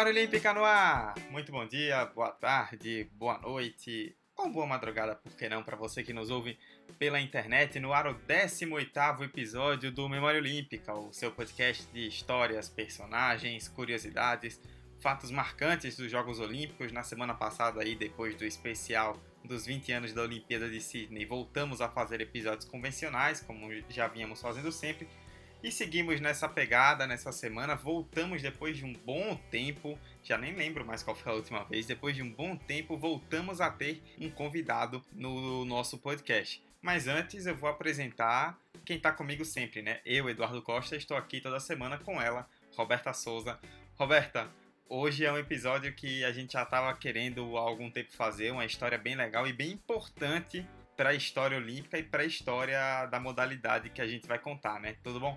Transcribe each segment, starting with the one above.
Memória Olímpica no ar! Muito bom dia, boa tarde, boa noite ou boa madrugada, por que não, para você que nos ouve pela internet, no ar o 18º episódio do Memória Olímpica, o seu podcast de histórias, personagens, curiosidades, fatos marcantes dos Jogos Olímpicos. Na semana passada aí, depois do especial dos 20 anos da Olimpíada de Sydney, voltamos a fazer episódios convencionais, como já vínhamos fazendo sempre, e seguimos nessa pegada nessa semana. Voltamos depois de um bom tempo, já nem lembro mais qual foi a última vez. Depois de um bom tempo, voltamos a ter um convidado no nosso podcast. Mas antes eu vou apresentar quem está comigo sempre, né? Eu, Eduardo Costa, estou aqui toda semana com ela, Roberta Souza. Roberta, hoje é um episódio que a gente já estava querendo há algum tempo fazer, uma história bem legal e bem importante para a história olímpica e para a história da modalidade que a gente vai contar, né? Tudo bom?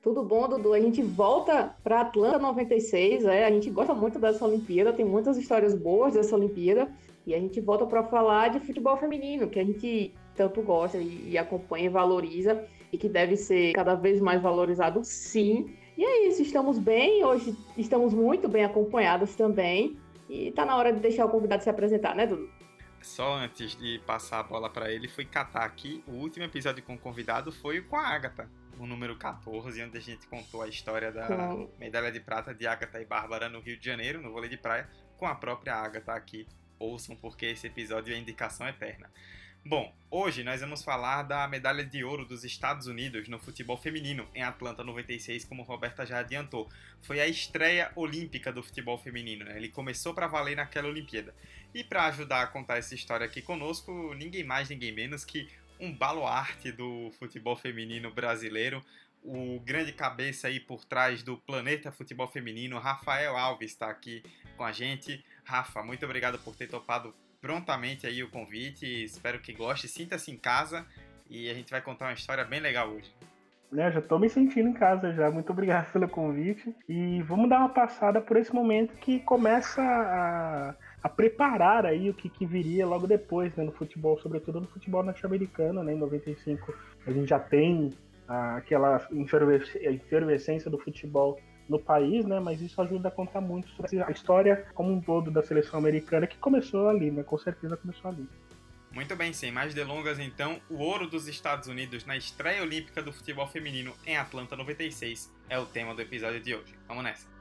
Tudo bom, Dudu? A gente volta para Atlanta 96, é, a gente gosta muito dessa Olimpíada, tem muitas histórias boas dessa Olimpíada, e a gente volta para falar de futebol feminino, que a gente tanto gosta e, e acompanha e valoriza, e que deve ser cada vez mais valorizado, sim. E é isso, estamos bem, hoje estamos muito bem acompanhadas também, e tá na hora de deixar o convidado se apresentar, né, Dudu? Só antes de passar a bola para ele, fui catar aqui. O último episódio com o convidado foi com a Agatha, o número 14, onde a gente contou a história da medalha de prata de Agatha e Bárbara no Rio de Janeiro, no vôlei de praia, com a própria Agatha aqui. Ouçam, porque esse episódio é indicação eterna. Bom, hoje nós vamos falar da medalha de ouro dos Estados Unidos no futebol feminino em Atlanta 96, como Roberta já adiantou. Foi a estreia olímpica do futebol feminino, né? Ele começou para valer naquela Olimpíada. E para ajudar a contar essa história aqui conosco, ninguém mais, ninguém menos que um baluarte do futebol feminino brasileiro, o grande cabeça aí por trás do Planeta Futebol Feminino, Rafael Alves, está aqui com a gente. Rafa, muito obrigado por ter topado prontamente aí o convite. Espero que goste, sinta-se em casa e a gente vai contar uma história bem legal hoje. Né, já estou me sentindo em casa já. Muito obrigado pelo convite. E vamos dar uma passada por esse momento que começa a, a preparar aí o que, que viria logo depois né, no futebol, sobretudo no futebol norte-americano, né, em 95. A gente já tem aquela efervescência do futebol no país, né? Mas isso ajuda a contar muito sobre a história como um todo da seleção americana que começou ali, né? Com certeza começou ali. Muito bem, sem mais delongas, então, o ouro dos Estados Unidos na estreia olímpica do futebol feminino em Atlanta 96 é o tema do episódio de hoje. Vamos nessa!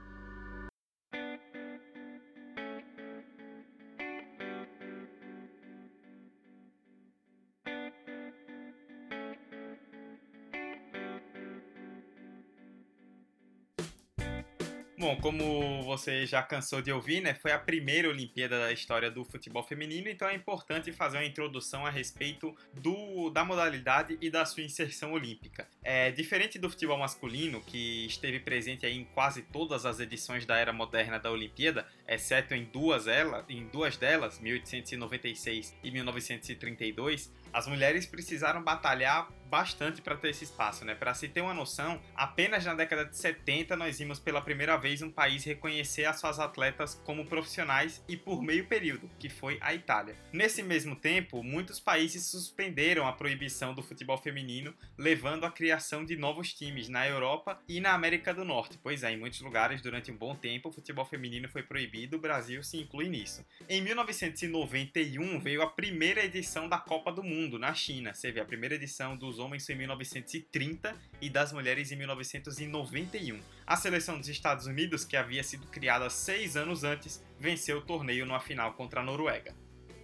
Como você já cansou de ouvir, né, foi a primeira Olimpíada da história do futebol feminino, então é importante fazer uma introdução a respeito do, da modalidade e da sua inserção olímpica. É diferente do futebol masculino, que esteve presente em quase todas as edições da era moderna da Olimpíada, exceto em duas, ela, em duas delas, 1896 e 1932, as mulheres precisaram batalhar bastante para ter esse espaço, né? Para se ter uma noção, apenas na década de 70 nós vimos pela primeira vez um país reconhecer as suas atletas como profissionais e por meio período, que foi a Itália. Nesse mesmo tempo, muitos países suspenderam a proibição do futebol feminino, levando à criação de novos times na Europa e na América do Norte. Pois é, em muitos lugares durante um bom tempo o futebol feminino foi proibido, o Brasil se inclui nisso. Em 1991 veio a primeira edição da Copa do Mundo na China. Você vê a primeira edição dos homens em 1930 e das mulheres em 1991. A seleção dos Estados Unidos, que havia sido criada seis anos antes, venceu o torneio numa final contra a Noruega.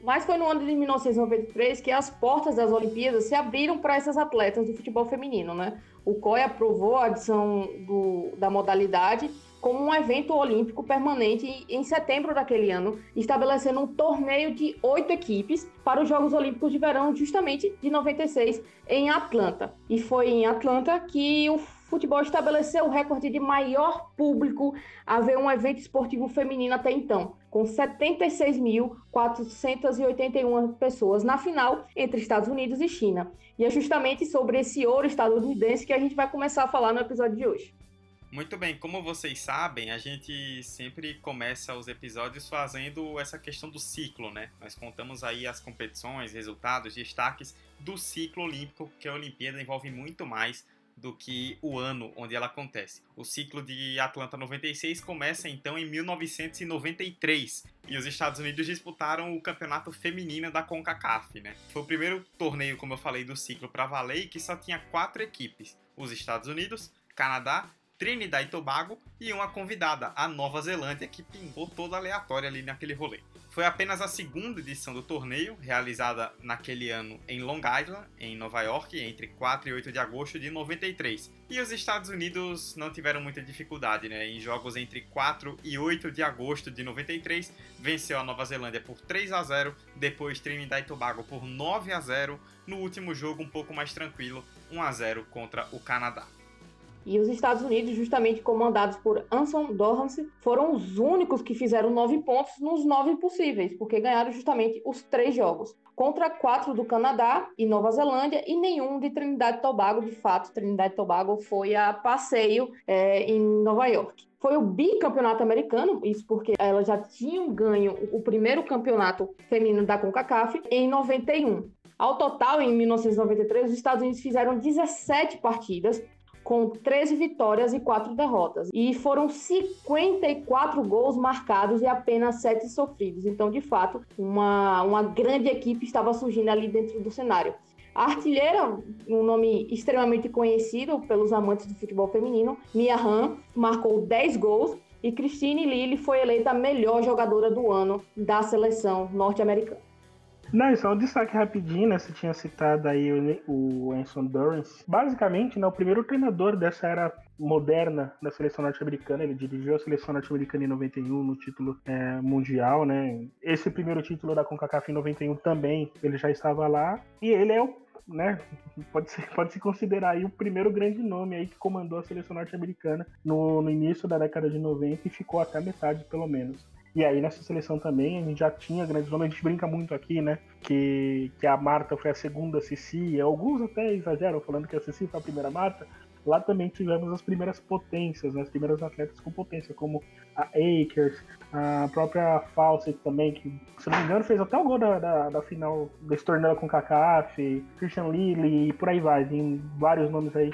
Mas foi no ano de 1993 que as portas das Olimpíadas se abriram para essas atletas do futebol feminino, né? O COI aprovou a adição do, da modalidade como um evento olímpico permanente em setembro daquele ano, estabelecendo um torneio de oito equipes para os Jogos Olímpicos de Verão, justamente de 96, em Atlanta. E foi em Atlanta que o futebol estabeleceu o recorde de maior público a ver um evento esportivo feminino até então, com 76.481 pessoas na final entre Estados Unidos e China. E é justamente sobre esse ouro estadunidense que a gente vai começar a falar no episódio de hoje. Muito bem, como vocês sabem, a gente sempre começa os episódios fazendo essa questão do ciclo, né? Nós contamos aí as competições, resultados, destaques do ciclo olímpico, que a Olimpíada envolve muito mais do que o ano onde ela acontece. O ciclo de Atlanta 96 começa então em 1993 e os Estados Unidos disputaram o campeonato feminino da CONCACAF, né? Foi o primeiro torneio, como eu falei, do ciclo para valer que só tinha quatro equipes: os Estados Unidos, Canadá, Trinidad e Tobago e uma convidada, a Nova Zelândia, que pingou toda aleatória ali naquele rolê. Foi apenas a segunda edição do torneio, realizada naquele ano em Long Island, em Nova York, entre 4 e 8 de agosto de 93. E os Estados Unidos não tiveram muita dificuldade, né? Em jogos entre 4 e 8 de agosto de 93, venceu a Nova Zelândia por 3 a 0, depois Trinidad e Tobago por 9 a 0, no último jogo um pouco mais tranquilo, 1 a 0 contra o Canadá. E os Estados Unidos, justamente comandados por Anson Dorrance, foram os únicos que fizeram nove pontos nos nove possíveis, porque ganharam justamente os três jogos. Contra quatro do Canadá e Nova Zelândia e nenhum de Trinidad e Tobago. De fato, Trinidad e Tobago foi a passeio é, em Nova York. Foi o bicampeonato americano, isso porque elas já tinham ganho o primeiro campeonato feminino da CONCACAF em 91. Ao total, em 1993, os Estados Unidos fizeram 17 partidas, com 13 vitórias e 4 derrotas. E foram 54 gols marcados e apenas 7 sofridos. Então, de fato, uma, uma grande equipe estava surgindo ali dentro do cenário. A artilheira, um nome extremamente conhecido pelos amantes do futebol feminino, Mia Hamm, marcou 10 gols e Christine Lilly foi eleita a melhor jogadora do ano da seleção norte-americana. Não, só um destaque rapidinho, né? Você tinha citado aí o, o Anson Dorrance. Basicamente, né, o primeiro treinador dessa era moderna da seleção norte-americana. Ele dirigiu a seleção norte-americana em 91 no título é, mundial, né? Esse primeiro título da CONCACAF em 91 também, ele já estava lá. E ele é o né, pode, ser, pode se considerar aí o primeiro grande nome aí que comandou a seleção norte-americana no, no início da década de 90 e ficou até a metade, pelo menos. E aí nessa seleção também a gente já tinha grandes nomes, a gente brinca muito aqui, né? Que, que a Marta foi a segunda Cici, alguns até exageram falando que a Cici foi a primeira Marta. Lá também tivemos as primeiras potências, né? as primeiras atletas com potência, como a Akers, a própria Fawcett também, que, se não me engano, fez até o gol da, da, da final desse torneio com Kakaf, Christian Lilly e por aí vai. Tem vários nomes aí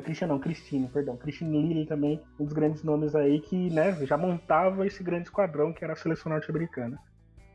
Christian não, Cristine, perdão. Cristine Lilly também, um dos grandes nomes aí que né, já montava esse grande esquadrão que era a seleção norte-americana.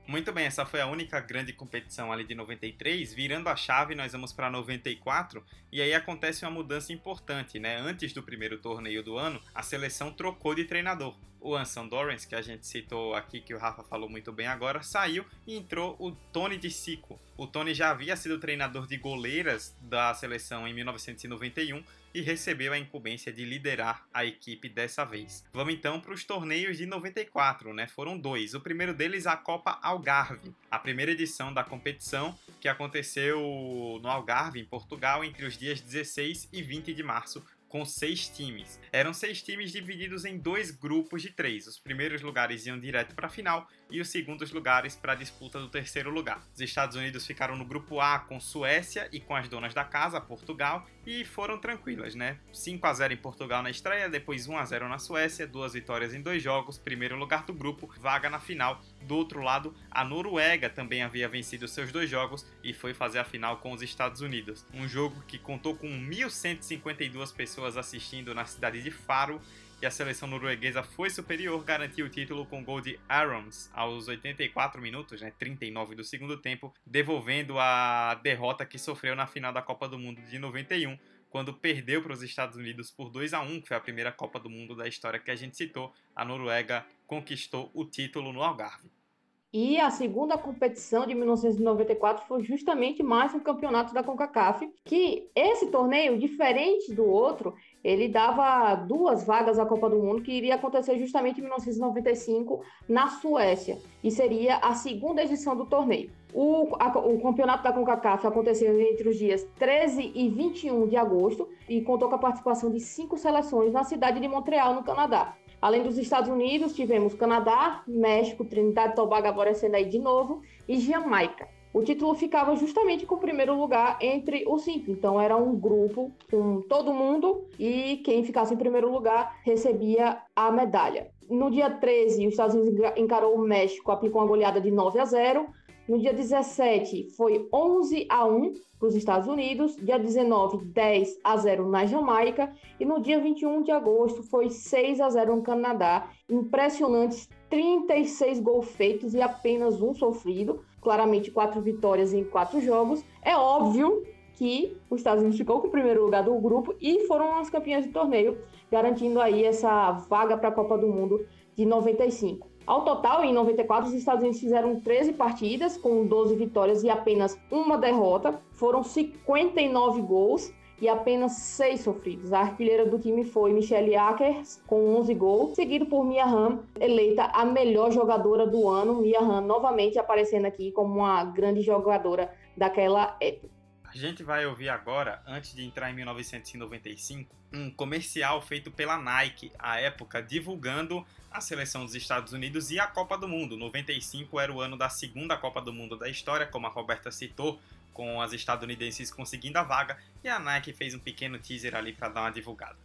Muito bem, essa foi a única grande competição ali de 93. Virando a chave, nós vamos para 94 e aí acontece uma mudança importante, né? Antes do primeiro torneio do ano, a seleção trocou de treinador. O Anson Dorrance, que a gente citou aqui, que o Rafa falou muito bem agora, saiu e entrou o Tony de Sico. O Tony já havia sido treinador de goleiras da seleção em 1991 e recebeu a incumbência de liderar a equipe dessa vez. Vamos então para os torneios de 94, né? Foram dois. O primeiro deles a Copa Algarve, a primeira edição da competição que aconteceu no Algarve, em Portugal, entre os dias 16 e 20 de março com seis times. Eram seis times divididos em dois grupos de três. Os primeiros lugares iam direto para a final e os segundos lugares para a disputa do terceiro lugar. Os Estados Unidos ficaram no grupo A com Suécia e com as donas da casa, Portugal, e foram tranquilas, né? 5 a 0 em Portugal na estreia, depois 1 a 0 na Suécia, duas vitórias em dois jogos, primeiro lugar do grupo, vaga na final. Do outro lado, a Noruega também havia vencido seus dois jogos e foi fazer a final com os Estados Unidos. Um jogo que contou com 1.152 pessoas assistindo na cidade de Faro e a seleção norueguesa foi superior, garantiu o título com gol de Arons aos 84 minutos, né, 39 do segundo tempo, devolvendo a derrota que sofreu na final da Copa do Mundo de 91, quando perdeu para os Estados Unidos por 2 a 1, que foi a primeira Copa do Mundo da história que a gente citou. A Noruega conquistou o título no Algarve. E a segunda competição de 1994 foi justamente mais um campeonato da CONCACAF, que esse torneio, diferente do outro, ele dava duas vagas à Copa do Mundo, que iria acontecer justamente em 1995 na Suécia, e seria a segunda edição do torneio. O, a, o campeonato da CONCACAF aconteceu entre os dias 13 e 21 de agosto e contou com a participação de cinco seleções na cidade de Montreal, no Canadá. Além dos Estados Unidos, tivemos Canadá, México, Trinidad e Tobago aparecendo aí de novo e Jamaica. O título ficava justamente com o primeiro lugar entre os cinco. Então era um grupo com todo mundo e quem ficasse em primeiro lugar recebia a medalha. No dia 13, os Estados Unidos encarou o México, aplicou uma goleada de 9 a 0. No dia 17, foi 11 a 1 para os Estados Unidos. Dia 19, 10 a 0 na Jamaica. E no dia 21 de agosto, foi 6 a 0 no Canadá. Impressionantes 36 gols feitos e apenas um sofrido. Claramente, quatro vitórias em quatro jogos. É óbvio que os Estados Unidos ficou com o primeiro lugar do grupo e foram as campeãs do torneio, garantindo aí essa vaga para a Copa do Mundo de 95. Ao total, em 94, os Estados Unidos fizeram 13 partidas, com 12 vitórias e apenas uma derrota. Foram 59 gols e apenas 6 sofridos. A artilheira do time foi Michelle Akers, com 11 gols, seguido por Mia Hamm, eleita a melhor jogadora do ano. Mia Hamm novamente aparecendo aqui como uma grande jogadora daquela época. A gente vai ouvir agora, antes de entrar em 1995, um comercial feito pela Nike, à época, divulgando a seleção dos Estados Unidos e a Copa do Mundo. 95 era o ano da segunda Copa do Mundo da história, como a Roberta citou, com as estadunidenses conseguindo a vaga, e a Nike fez um pequeno teaser ali para dar uma divulgada.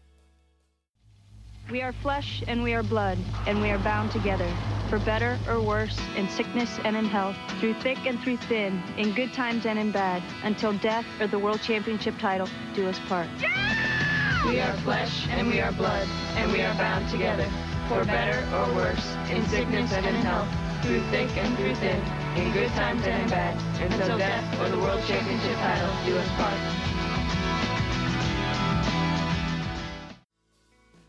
We are flesh and we are blood, and we are bound together, for better or worse, in sickness and in health, through thick and through thin, in good times and in bad, until death or the World Championship title do us part. Yeah! We are flesh and we are blood, and we are bound together, for better or worse, in sickness and in health, through thick and through thin, in good times and in bad, until death or the World Championship title do us part.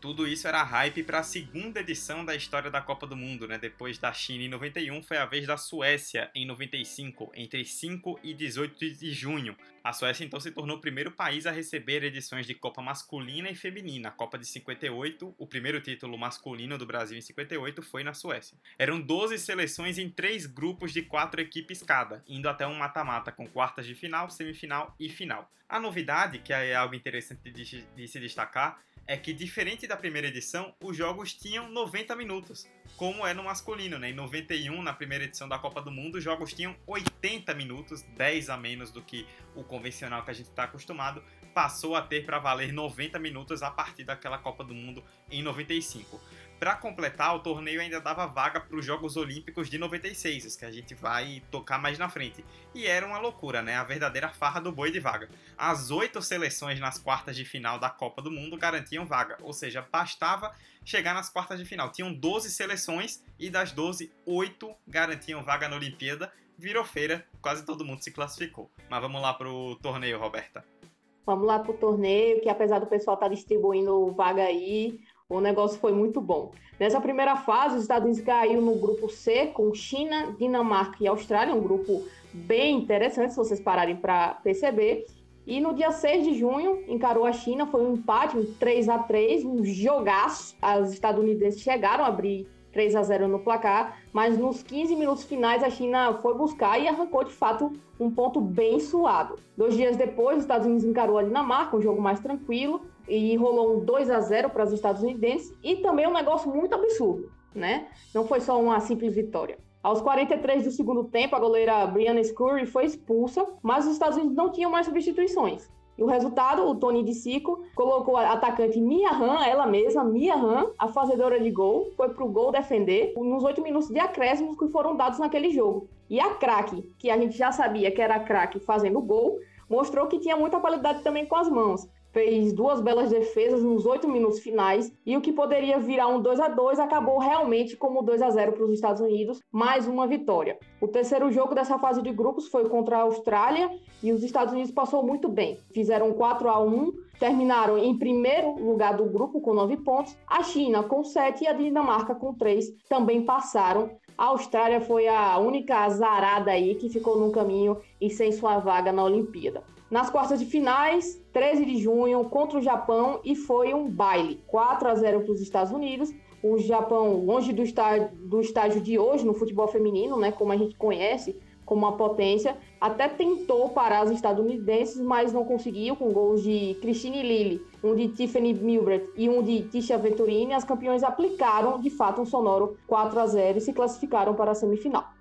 Tudo isso era hype para a segunda edição da história da Copa do Mundo, né? Depois da China em 91, foi a vez da Suécia em 95, entre 5 e 18 de junho. A Suécia então se tornou o primeiro país a receber edições de Copa masculina e feminina. A Copa de 58, o primeiro título masculino do Brasil em 58 foi na Suécia. Eram 12 seleções em três grupos de quatro equipes cada, indo até um mata-mata com quartas de final, semifinal e final. A novidade, que é algo interessante de, de se destacar, é que, diferente da primeira edição, os jogos tinham 90 minutos, como é no masculino. Né? Em 91, na primeira edição da Copa do Mundo, os jogos tinham 80 minutos, 10 a menos do que o convencional que a gente está acostumado. Passou a ter para valer 90 minutos a partir daquela Copa do Mundo em 95. Para completar, o torneio ainda dava vaga para os Jogos Olímpicos de 96, que a gente vai tocar mais na frente. E era uma loucura, né? A verdadeira farra do boi de vaga. As oito seleções nas quartas de final da Copa do Mundo garantiam vaga, ou seja, bastava chegar nas quartas de final. Tinham 12 seleções e das 12, 8 garantiam vaga na Olimpíada. Virou feira, quase todo mundo se classificou. Mas vamos lá para o torneio, Roberta. Vamos lá para o torneio, que apesar do pessoal estar tá distribuindo vaga aí, o negócio foi muito bom. Nessa primeira fase, os Estados Unidos caiu no grupo C com China, Dinamarca e Austrália, um grupo bem interessante, se vocês pararem para perceber. E no dia 6 de junho, encarou a China, foi um empate, um 3 a 3 um jogaço. Os estadunidenses chegaram a abrir 3 a 0 no placar, mas nos 15 minutos finais a China foi buscar e arrancou de fato um ponto bem suado. Dois dias depois, os Estados Unidos encarou a Dinamarca, um jogo mais tranquilo, e rolou um 2 a 0 para os estadunidenses e também um negócio muito absurdo, né? Não foi só uma simples vitória. Aos 43 do segundo tempo, a goleira Brianna Scurry foi expulsa, mas os Estados Unidos não tinham mais substituições. E o resultado, o Tony de Sico colocou a atacante Mia Han, ela mesma, Mia Han, a fazedora de gol, foi pro gol defender nos oito minutos de acréscimos que foram dados naquele jogo. E a craque, que a gente já sabia que era craque fazendo gol, mostrou que tinha muita qualidade também com as mãos fez duas belas defesas nos oito minutos finais e o que poderia virar um 2 a 2 acabou realmente como 2 a 0 para os Estados Unidos, mais uma vitória. O terceiro jogo dessa fase de grupos foi contra a Austrália e os Estados Unidos passou muito bem. Fizeram 4 a 1 terminaram em primeiro lugar do grupo com nove pontos, a China com sete e a Dinamarca com três também passaram. A Austrália foi a única azarada aí que ficou no caminho e sem sua vaga na Olimpíada. Nas quartas de finais, 13 de junho, contra o Japão, e foi um baile. 4 a 0 para os Estados Unidos. O Japão, longe do estágio, do estágio de hoje no futebol feminino, né, como a gente conhece, como uma potência, até tentou parar os estadunidenses, mas não conseguiu, com gols de Christine Lilly, um de Tiffany Milbert e um de Tisha Venturini. As campeões aplicaram, de fato, um sonoro 4 a 0 e se classificaram para a semifinal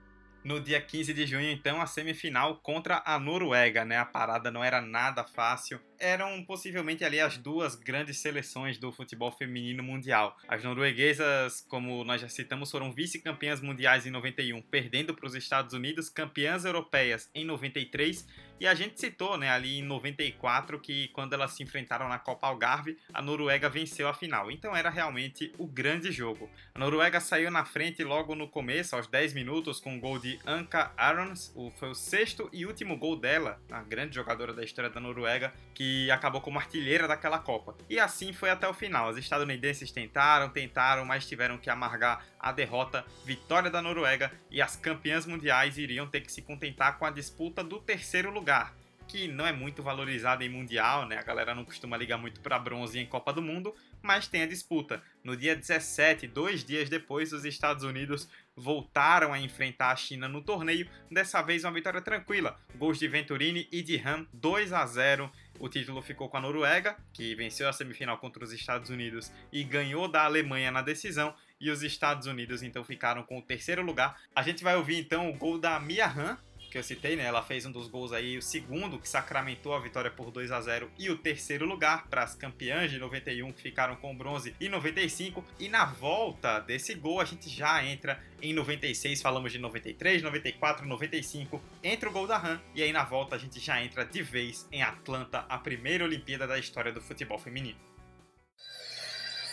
no dia 15 de junho, então, a semifinal contra a Noruega, né? A parada não era nada fácil eram possivelmente ali as duas grandes seleções do futebol feminino mundial. As norueguesas, como nós já citamos, foram vice-campeãs mundiais em 91, perdendo para os Estados Unidos, campeãs europeias em 93 e a gente citou, né, ali em 94 que quando elas se enfrentaram na Copa Algarve, a Noruega venceu a final. Então era realmente o grande jogo. A Noruega saiu na frente logo no começo, aos 10 minutos, com o gol de Anka Arons. Foi o sexto e último gol dela, a grande jogadora da história da Noruega, que acabou como artilheira daquela Copa. E assim foi até o final. Os estadunidenses tentaram, tentaram, mas tiveram que amargar a derrota, vitória da Noruega e as campeãs mundiais iriam ter que se contentar com a disputa do terceiro lugar que não é muito valorizada em Mundial, né? A galera não costuma ligar muito para bronze em Copa do Mundo, mas tem a disputa. No dia 17, dois dias depois, os Estados Unidos voltaram a enfrentar a China no torneio, dessa vez uma vitória tranquila. Gols de Venturini e de Han, 2 a 0. O título ficou com a Noruega, que venceu a semifinal contra os Estados Unidos e ganhou da Alemanha na decisão. E os Estados Unidos então ficaram com o terceiro lugar. A gente vai ouvir então o gol da Mia Han, que eu citei, né? Ela fez um dos gols aí, o segundo que sacramentou a vitória por 2 a 0 e o terceiro lugar para as campeãs de 91 que ficaram com bronze e 95. E na volta desse gol a gente já entra em 96, falamos de 93, 94, 95, entra o gol da Han e aí na volta a gente já entra de vez em Atlanta, a primeira Olimpíada da história do futebol feminino.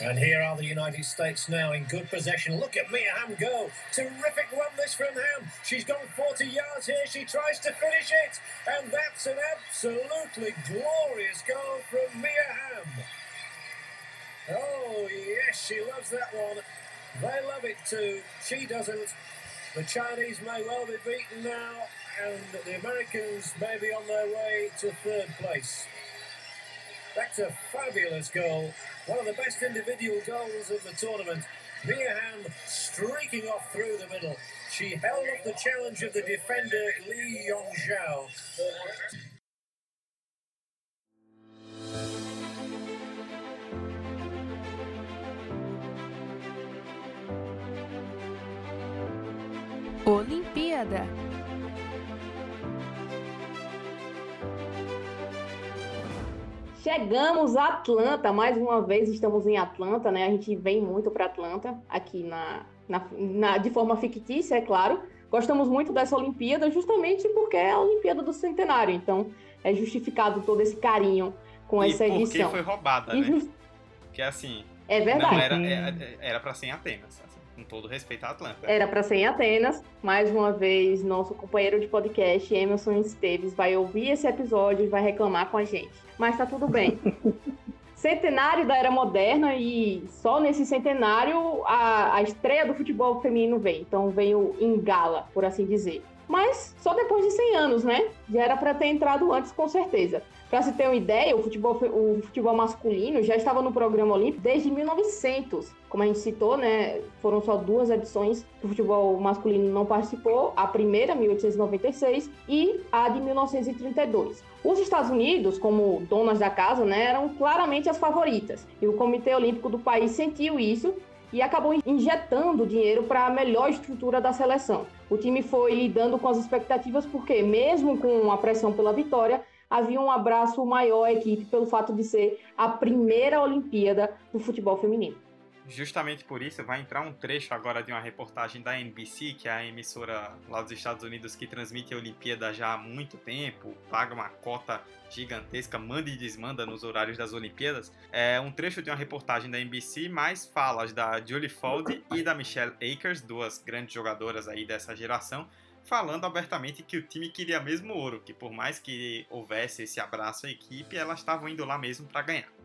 And here are the United States now in good possession. Look at Mia Hamm go. Terrific run this from Hamm. She's gone 40 yards here. She tries to finish it. And that's an absolutely glorious goal from Mia. Oh, yes, she loves that one. They love it too. She doesn't. The Chinese may well be beaten now, and the Americans may be on their way to third place. That's a fabulous goal. One of the best individual goals of the tournament. Mia Hamm streaking off through the middle. She held up the challenge of the defender Li Yongzhao. Olimpíada Chegamos a Atlanta, mais uma vez estamos em Atlanta, né? A gente vem muito para Atlanta, aqui na, na, na, de forma fictícia, é claro. Gostamos muito dessa Olimpíada, justamente porque é a Olimpíada do Centenário, então é justificado todo esse carinho com e essa edição. E porque foi roubada, né? Porque assim. É verdade. Não era, era para ser em Atenas com todo respeito à Atlanta. Era para ser em Atenas. Mais uma vez, nosso companheiro de podcast, Emerson Esteves, vai ouvir esse episódio e vai reclamar com a gente. Mas tá tudo bem. centenário da era moderna e só nesse centenário a, a estreia do futebol feminino vem. Então veio em gala, por assim dizer. Mas só depois de 100 anos, né? Já era para ter entrado antes, com certeza. Para se ter uma ideia, o futebol, o futebol masculino já estava no programa olímpico desde 1900. Como a gente citou, né, foram só duas edições que o futebol masculino não participou, a primeira, 1896, e a de 1932. Os Estados Unidos, como donas da casa, né, eram claramente as favoritas. E o Comitê Olímpico do país sentiu isso e acabou injetando dinheiro para a melhor estrutura da seleção. O time foi lidando com as expectativas porque, mesmo com a pressão pela vitória, havia um abraço maior à equipe pelo fato de ser a primeira Olimpíada do futebol feminino. Justamente por isso, vai entrar um trecho agora de uma reportagem da NBC, que é a emissora lá dos Estados Unidos que transmite a Olimpíada já há muito tempo, paga uma cota gigantesca, manda e desmanda nos horários das Olimpíadas. É um trecho de uma reportagem da NBC, mais falas da Julie Ford e da Michelle Akers, duas grandes jogadoras aí dessa geração, falando abertamente que o time queria mesmo ouro, que por mais que houvesse esse abraço à equipe, elas estavam indo lá mesmo para ganhar.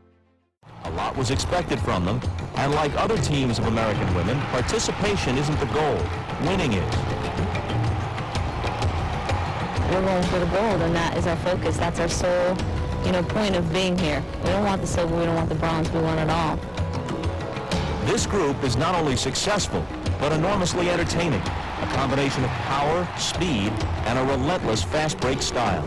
A lot was expected from them, and like other teams of American women, participation isn't the goal, winning is. We're going for the gold, and that is our focus. That's our sole, you know, point of being here. We don't want the silver, we don't want the bronze, we want it all. This group is not only successful, but enormously entertaining. A combination of power, speed, and a relentless fast break style.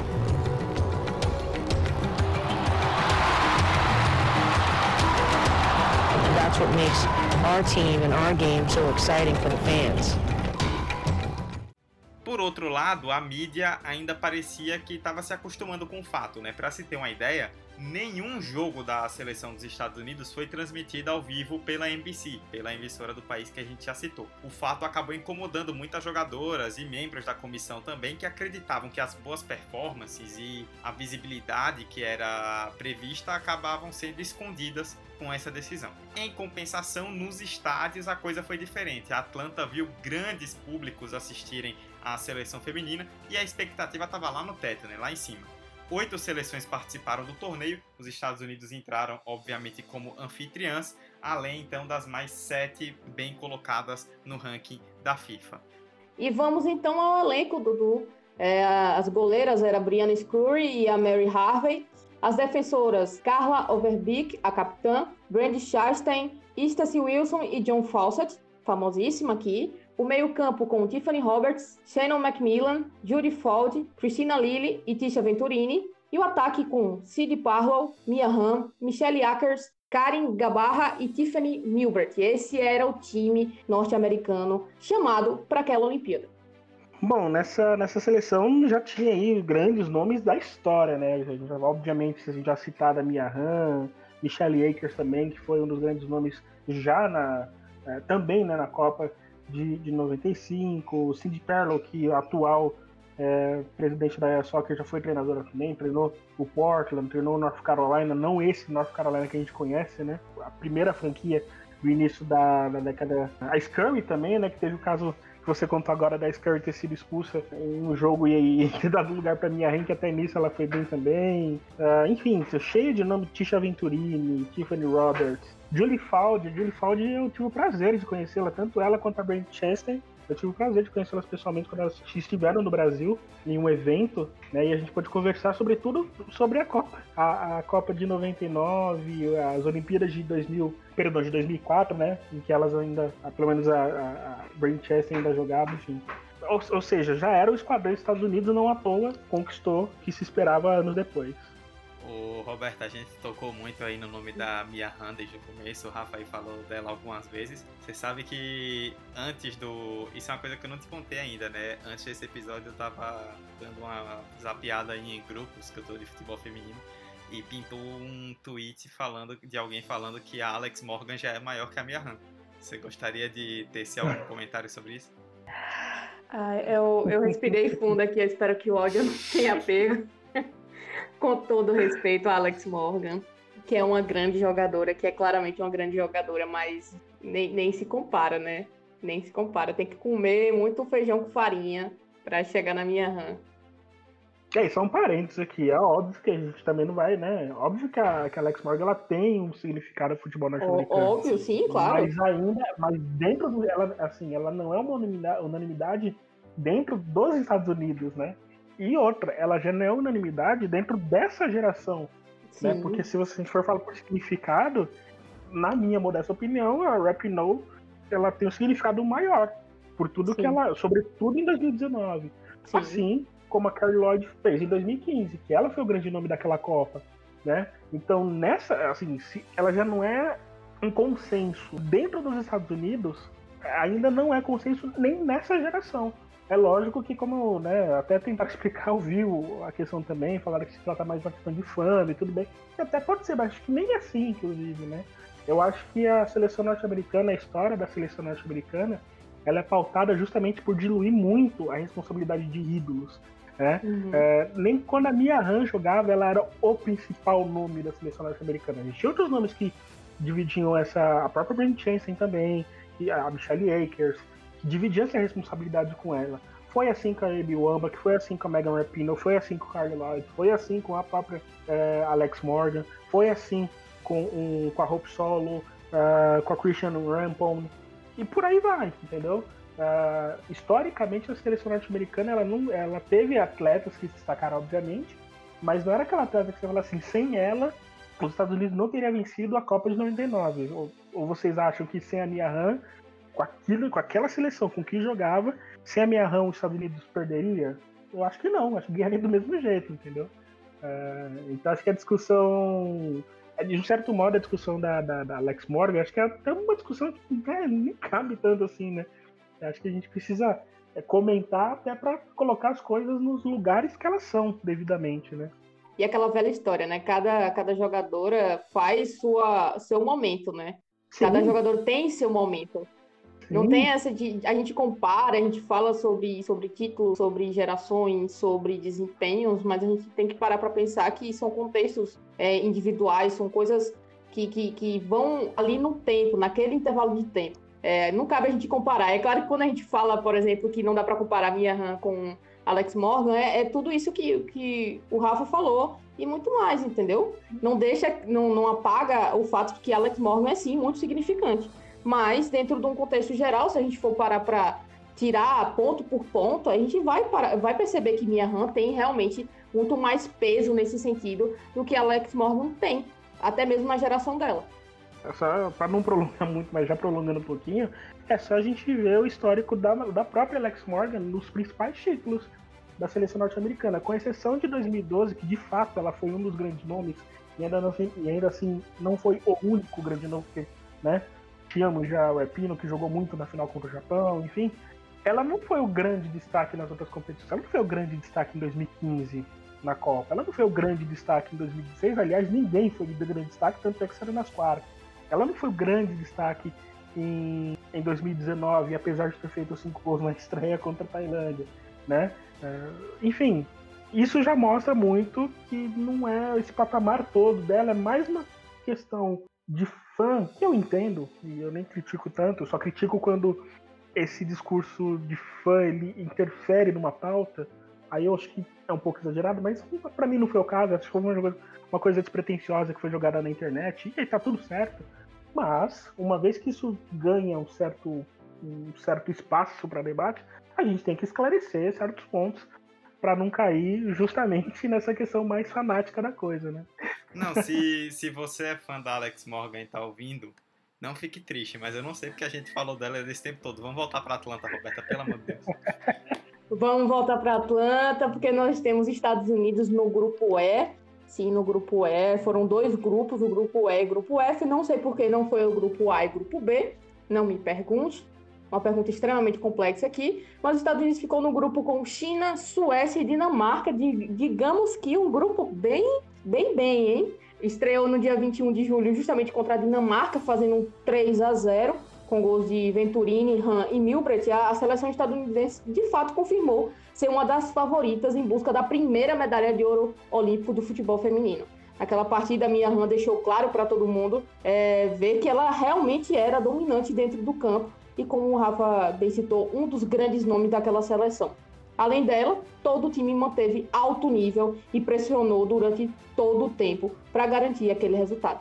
What makes our team and our game so exciting for the fans. Por outro lado, a mídia ainda parecia que estava se acostumando com o fato, né? Para se ter uma ideia, nenhum jogo da seleção dos Estados Unidos foi transmitido ao vivo pela NBC, pela emissora do país que a gente já citou. O fato acabou incomodando muitas jogadoras e membros da comissão também que acreditavam que as boas performances e a visibilidade que era prevista acabavam sendo escondidas com essa decisão. Em compensação, nos estádios a coisa foi diferente. A Atlanta viu grandes públicos assistirem à seleção feminina e a expectativa estava lá no teto, né, lá em cima. Oito seleções participaram do torneio. Os Estados Unidos entraram, obviamente, como anfitriãs, além então das mais sete bem colocadas no ranking da FIFA. E vamos então ao elenco, Dudu. É, as goleiras eram a Brianna Scurry e a Mary Harvey. As defensoras, Carla Overbeek, a capitã, Brandy Chastain, Stacy Wilson e John Fawcett, famosíssima aqui. O meio-campo com Tiffany Roberts, Shannon Macmillan, Judy Ford, Christina Lilly e Tisha Venturini. E o ataque com Sid Parlow, Mia Hamm, Michelle Ackers, Karen Gabarra e Tiffany Milbert. Esse era o time norte-americano chamado para aquela Olimpíada. Bom, nessa, nessa seleção já tinha aí grandes nomes da história, né? Obviamente, gente já citado a Mia Hamm, Michelle Akers também, que foi um dos grandes nomes já na, é, também né, na Copa de, de 95, o Cindy Perlow, que é atual é, presidente da Soccer, já foi treinadora também, treinou o Portland, treinou o North Carolina, não esse North Carolina que a gente conhece, né? A primeira franquia do início da, da década. A Scurry também, né? Que teve o caso você contou agora da Scurry ter sido expulsa em um jogo e, e ter dado lugar para minha que até nisso ela foi bem também. Uh, enfim, cheio de nome: Tisha Venturini, Tiffany Roberts, Julie Fald, Julie Fald eu tive o prazer de conhecê-la, tanto ela quanto a Brent Chastain. Eu tive o prazer de conhecê-las pessoalmente quando elas estiveram no Brasil em um evento, né? E a gente pôde conversar sobre tudo sobre a Copa. A, a, Copa de 99, as Olimpíadas de 2000, perdão, de 2004, né? Em que elas ainda, pelo menos a, a, a Chastain ainda jogava, enfim. Ou, ou, seja, já era o esquadrão dos Estados Unidos, não à toa conquistou o que se esperava anos depois. O Roberto, a gente tocou muito aí no nome da Mia Han desde o começo, o Rafa aí falou dela algumas vezes. Você sabe que antes do. Isso é uma coisa que eu não te contei ainda, né? Antes desse episódio eu tava dando uma zapiada aí em grupos que eu tô de futebol feminino e pintou um tweet falando de alguém falando que a Alex Morgan já é maior que a Mia Han. Você gostaria de ter algum comentário sobre isso? Ah, eu, eu respirei fundo aqui, eu espero que o ódio não tenha pego com todo respeito a Alex Morgan, que é uma grande jogadora, que é claramente uma grande jogadora, mas nem, nem se compara, né? Nem se compara. Tem que comer muito feijão com farinha para chegar na minha RAM. É, só um parênteses aqui. É óbvio que a gente também não vai, né? Óbvio que a, que a Alex Morgan ela tem um significado no futebol norte-americano. Óbvio, sim, claro. Mas ainda, mas dentro do, ela, assim, ela não é uma unanimidade, unanimidade dentro dos Estados Unidos, né? E outra, ela já não é unanimidade dentro dessa geração. Né? Porque se você, for falar por significado, na minha modesta opinião, a Rap No ela tem um significado maior. Por tudo Sim. que ela. Sobretudo em 2019. Sim. Assim como a Carly Lloyd fez em 2015, que ela foi o grande nome daquela Copa. Né? Então, nessa, assim, se ela já não é um consenso dentro dos Estados Unidos, ainda não é consenso nem nessa geração. É lógico que, como né, até tentar explicar, ouviu a questão também, falaram que se trata mais de uma questão de fã e tudo bem. Até pode ser, mas acho que nem assim, inclusive, né? Eu acho que a seleção norte-americana, a história da seleção norte-americana, ela é pautada justamente por diluir muito a responsabilidade de ídolos. Né? Uhum. É, nem quando a Mia Han jogava, ela era o principal nome da seleção norte-americana. Existiam outros nomes que dividiam essa. A própria Brent Jensen também, a Michelle Akers, que dividia essa responsabilidade com ela. Foi assim com a Abby Wambach, foi assim com a Megan Rapinoe, foi assim com o Carly foi assim com a própria é, Alex Morgan, foi assim com, um, com a Hope Solo, uh, com a Christian Rampon, e por aí vai, entendeu? Uh, historicamente, a seleção norte-americana ela, não, ela teve atletas que se destacaram, obviamente, mas não era aquela atleta que você fala assim, sem ela, os Estados Unidos não teria vencido a Copa de 99. Ou, ou vocês acham que sem a Mia Hamm, com, aquilo, com aquela seleção com que jogava, sem a Mia Hamm os Estados Unidos perderia? Eu acho que não, acho que ganharia do mesmo jeito, entendeu? Uh, então acho que a discussão é, de um certo modo, a discussão da, da, da Alex Morgan, acho que é até uma discussão que né, nem cabe tanto assim, né? Acho que a gente precisa é, comentar até para colocar as coisas nos lugares que elas são devidamente, né? E aquela velha história, né? Cada, cada jogadora faz sua, seu momento, né? Sim. Cada jogador tem seu momento. Não tem essa de. A gente compara, a gente fala sobre, sobre títulos, sobre gerações, sobre desempenhos, mas a gente tem que parar para pensar que são contextos é, individuais, são coisas que, que, que, vão ali no tempo, naquele intervalo de tempo. É, não cabe a gente comparar. É claro que quando a gente fala, por exemplo, que não dá para comparar Mia Han com Alex Morgan, é, é, tudo isso que, que o Rafa falou e muito mais, entendeu? Não deixa, não, não apaga o fato de que Alex Morgan é sim muito significante. Mas, dentro de um contexto geral, se a gente for parar para tirar ponto por ponto, a gente vai, para, vai perceber que Mia Han tem realmente muito mais peso nesse sentido do que Alex Morgan tem, até mesmo na geração dela. É para não prolongar muito, mas já prolongando um pouquinho, é só a gente ver o histórico da, da própria Alex Morgan nos principais títulos da seleção norte-americana, com exceção de 2012, que de fato ela foi um dos grandes nomes, e ainda, não, e ainda assim não foi o único grande nome, porque, né? Tínhamos já o Epino, que jogou muito na final contra o Japão, enfim. Ela não foi o grande destaque nas outras competições. Ela não foi o grande destaque em 2015 na Copa. Ela não foi o grande destaque em 2016. Aliás, ninguém foi de grande destaque, tanto é que saiu nas quartas. Ela não foi o grande destaque em, em 2019, apesar de ter feito cinco gols na estreia contra a Tailândia, né? Uh, enfim, isso já mostra muito que não é esse patamar todo dela, é mais uma questão de fã, que eu entendo, e eu nem critico tanto, só critico quando esse discurso de fã ele interfere numa pauta, aí eu acho que é um pouco exagerado, mas para mim não foi o caso, acho que foi uma, uma coisa despretensiosa que foi jogada na internet, e aí tá tudo certo. Mas, uma vez que isso ganha um certo, um certo espaço para debate, a gente tem que esclarecer certos pontos para não cair justamente nessa questão mais fanática da coisa, né? Não, se, se você é fã da Alex Morgan e tá ouvindo, não fique triste, mas eu não sei porque a gente falou dela desse tempo todo. Vamos voltar para Atlanta, Roberta, pelo amor de Deus. Vamos voltar para Atlanta, porque nós temos Estados Unidos no grupo E. Sim, no grupo E. Foram dois grupos, o grupo E e o grupo F. Não sei por que não foi o grupo A e o grupo B. Não me pergunte uma pergunta extremamente complexa aqui, mas os Estados Unidos ficou no grupo com China, Suécia e Dinamarca, de, digamos que um grupo bem, bem, bem, hein? Estreou no dia 21 de julho, justamente contra a Dinamarca, fazendo um 3 a 0 com gols de Venturini, Han e Milbret. A, a seleção estadunidense de fato confirmou ser uma das favoritas em busca da primeira medalha de ouro olímpico do futebol feminino. Aquela partida, a Mia Han deixou claro para todo mundo é, ver que ela realmente era dominante dentro do campo e, como o Rafa bem citou, um dos grandes nomes daquela seleção. Além dela, todo o time manteve alto nível e pressionou durante todo o tempo para garantir aquele resultado.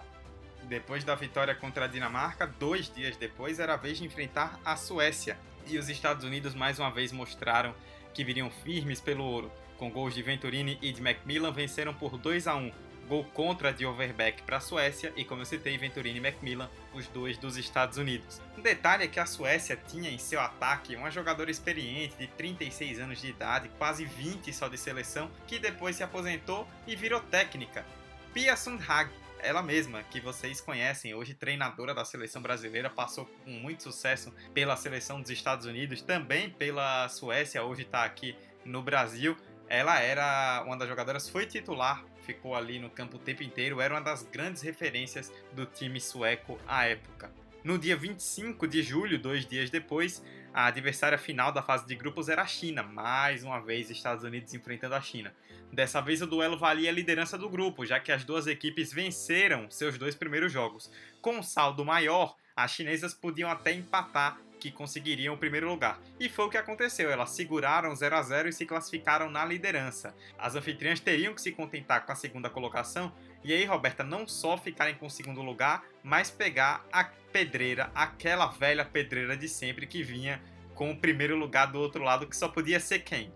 Depois da vitória contra a Dinamarca, dois dias depois era a vez de enfrentar a Suécia. E os Estados Unidos mais uma vez mostraram que viriam firmes pelo ouro. Com gols de Venturini e de Macmillan venceram por 2 a 1 gol contra de Overbeck para a Suécia e, como eu citei, Venturini e Macmillan, os dois dos Estados Unidos. Um detalhe é que a Suécia tinha em seu ataque uma jogadora experiente de 36 anos de idade, quase 20 só de seleção, que depois se aposentou e virou técnica. Pia Sundhag, ela mesma, que vocês conhecem, hoje treinadora da seleção brasileira, passou com muito sucesso pela seleção dos Estados Unidos, também pela Suécia, hoje está aqui no Brasil. Ela era uma das jogadoras, foi titular ficou ali no campo o tempo inteiro, era uma das grandes referências do time sueco à época. No dia 25 de julho, dois dias depois, a adversária final da fase de grupos era a China, mais uma vez Estados Unidos enfrentando a China. Dessa vez o duelo valia a liderança do grupo, já que as duas equipes venceram seus dois primeiros jogos. Com um saldo maior, as chinesas podiam até empatar que conseguiriam o primeiro lugar. E foi o que aconteceu, elas seguraram 0 a 0 e se classificaram na liderança. As anfitriãs teriam que se contentar com a segunda colocação, e aí, Roberta, não só ficarem com o segundo lugar, mas pegar a pedreira, aquela velha pedreira de sempre que vinha com o primeiro lugar do outro lado, que só podia ser quem?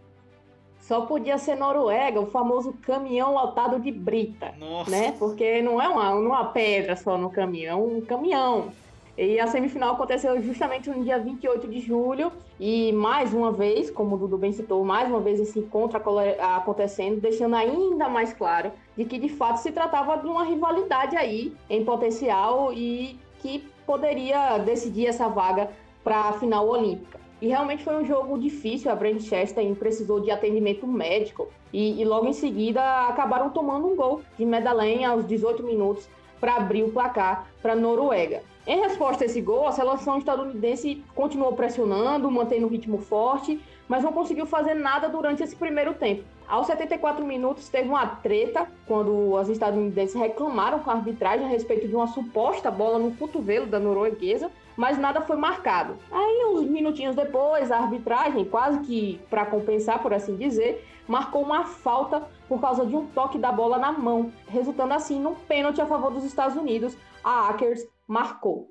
Só podia ser Noruega, o famoso caminhão lotado de brita, Nossa. né? Porque não é uma, é uma pedra só no caminhão, é um caminhão. E a semifinal aconteceu justamente no dia 28 de julho. E mais uma vez, como o Dudu bem citou, mais uma vez esse encontro acontecendo, deixando ainda mais claro de que de fato se tratava de uma rivalidade aí em potencial e que poderia decidir essa vaga para a final olímpica. E realmente foi um jogo difícil. A Brand Chester precisou de atendimento médico e, e, logo em seguida acabaram tomando um gol de Medellín aos 18 minutos para abrir o placar para a Noruega. Em resposta a esse gol, a seleção estadunidense continuou pressionando, mantendo o ritmo forte, mas não conseguiu fazer nada durante esse primeiro tempo. Aos 74 minutos, teve uma treta quando as estadunidenses reclamaram com a arbitragem a respeito de uma suposta bola no cotovelo da norueguesa, mas nada foi marcado. Aí, uns minutinhos depois, a arbitragem, quase que para compensar, por assim dizer, marcou uma falta por causa de um toque da bola na mão, resultando assim num pênalti a favor dos Estados Unidos. A Akers marcou.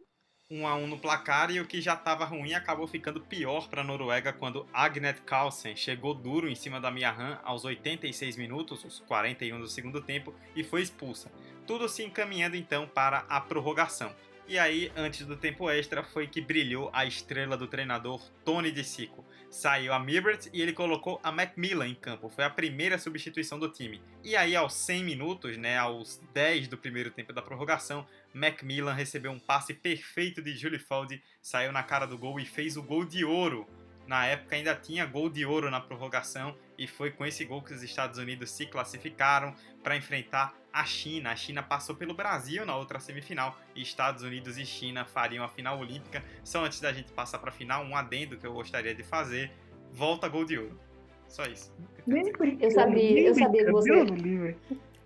1 a 1 no placar e o que já estava ruim acabou ficando pior para a Noruega quando Agnet Carlsen chegou duro em cima da Miahan aos 86 minutos, os 41 do segundo tempo, e foi expulsa. Tudo se encaminhando então para a prorrogação. E aí, antes do tempo extra, foi que brilhou a estrela do treinador Tony De Sico. Saiu a Mirbert e ele colocou a Macmillan em campo. Foi a primeira substituição do time. E aí, aos 100 minutos, né, aos 10 do primeiro tempo da prorrogação, Macmillan recebeu um passe perfeito de Julie Fold, saiu na cara do gol e fez o gol de ouro. Na época ainda tinha gol de ouro na prorrogação e foi com esse gol que os Estados Unidos se classificaram para enfrentar a China. A China passou pelo Brasil na outra semifinal e Estados Unidos e China fariam a final olímpica. Só antes da gente passar para a final, um adendo que eu gostaria de fazer: volta gol de ouro. Só isso. Eu sabia, eu sabia que você.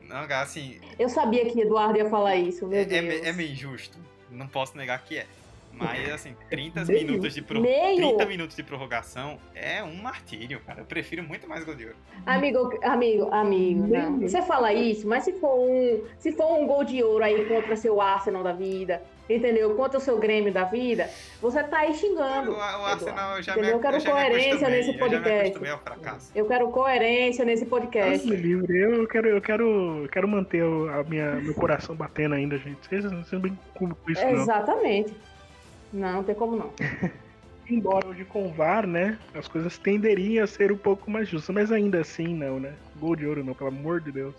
Não, assim. Eu sabia que Eduardo ia falar isso, meu é, Deus. É, é meio injusto. Não posso negar que é. Mas, assim, 30 meio, minutos, de pro... meio. 30 minutos de prorrogação é um martírio, cara. Eu prefiro muito mais gol de ouro. Amigo, amigo, amigo, não. Você fala isso, mas se for um, se for um gol de ouro aí contra seu Arsenal da vida, entendeu? Contra o seu Grêmio da vida, você tá aí xingando. O, o Arsenal já entendeu? me, eu quero eu coerência nesse podcast. Eu, fracasso. eu quero coerência nesse podcast. Nossa, livre. Eu quero, eu quero, eu quero manter a minha, meu coração batendo ainda, gente. Vocês não bem com isso, não. Exatamente. Não, não tem como não. Embora hoje com o VAR, né, as coisas tenderiam a ser um pouco mais justas, mas ainda assim não, né? Gol de ouro não, pelo amor de Deus.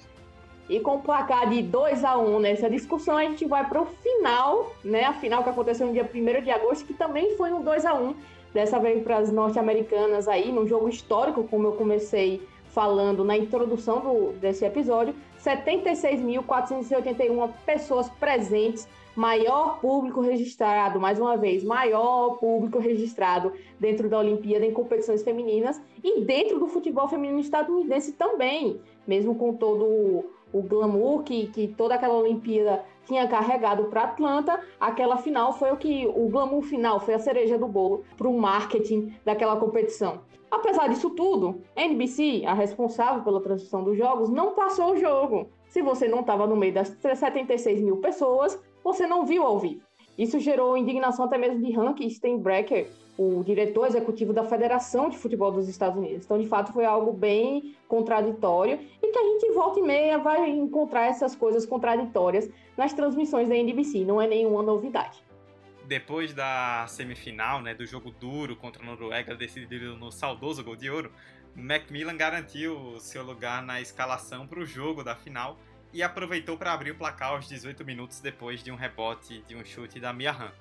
E com o placar de 2 a 1 um nessa discussão, a gente vai para o final, né? A final que aconteceu no dia 1 de agosto, que também foi um 2 a 1 um, dessa vez para as norte-americanas aí, num jogo histórico, como eu comecei falando na introdução do, desse episódio, 76.481 pessoas presentes maior público registrado, mais uma vez, maior público registrado dentro da Olimpíada em competições femininas e dentro do futebol feminino estadunidense também, mesmo com todo o glamour que, que toda aquela Olimpíada tinha carregado para Atlanta, aquela final foi o que o glamour final foi a cereja do bolo para o marketing daquela competição. Apesar disso tudo, a NBC, a responsável pela transmissão dos jogos, não passou o jogo. Se você não estava no meio das 76 mil pessoas, você não viu ao vivo. Isso gerou indignação até mesmo de Hank Steinbrecher, o diretor executivo da Federação de Futebol dos Estados Unidos. Então, de fato, foi algo bem contraditório e que a gente volta e meia vai encontrar essas coisas contraditórias nas transmissões da NBC, não é nenhuma novidade. Depois da semifinal, né, do jogo duro contra a Noruega, decidido no saudoso gol de ouro, Macmillan garantiu seu lugar na escalação para o jogo da final e aproveitou para abrir o placar aos 18 minutos depois de um rebote de um chute da Mia Han.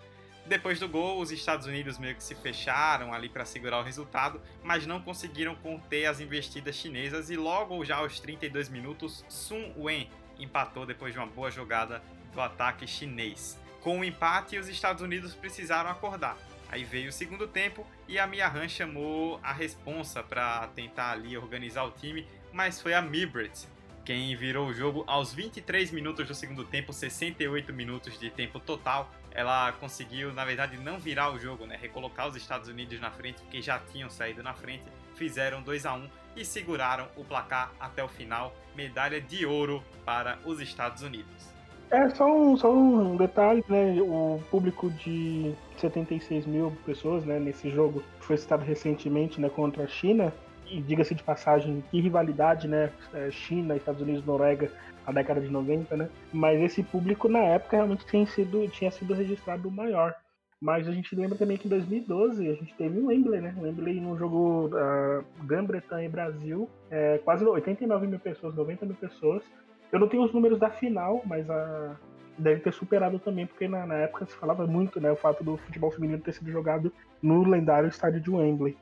Depois do gol, os Estados Unidos meio que se fecharam ali para segurar o resultado, mas não conseguiram conter as investidas chinesas e logo já aos 32 minutos, Sun Wen empatou depois de uma boa jogada do ataque chinês. Com o empate, os Estados Unidos precisaram acordar. Aí veio o segundo tempo e a Mia Han chamou a responsa para tentar ali organizar o time, mas foi a Mibret quem virou o jogo aos 23 minutos do segundo tempo, 68 minutos de tempo total. Ela conseguiu, na verdade, não virar o jogo, né? Recolocar os Estados Unidos na frente, porque já tinham saído na frente, fizeram 2 a 1 e seguraram o placar até o final. Medalha de ouro para os Estados Unidos. É só um, só um detalhe, né? O público de 76 mil pessoas, né? Nesse jogo foi citado recentemente, né? Contra a China. E diga-se de passagem, que rivalidade, né? É, China, Estados Unidos, Noruega, na década de 90, né? Mas esse público na época realmente tinha sido, tinha sido registrado maior. Mas a gente lembra também que em 2012 a gente teve um Wembley, né? Wembley no jogo uh, Grã-Bretanha e Brasil, é, quase 89 mil pessoas, 90 mil pessoas. Eu não tenho os números da final, mas a deve ter superado também, porque na, na, época se falava muito, né, o fato do futebol feminino ter sido jogado no lendário estádio de Wembley.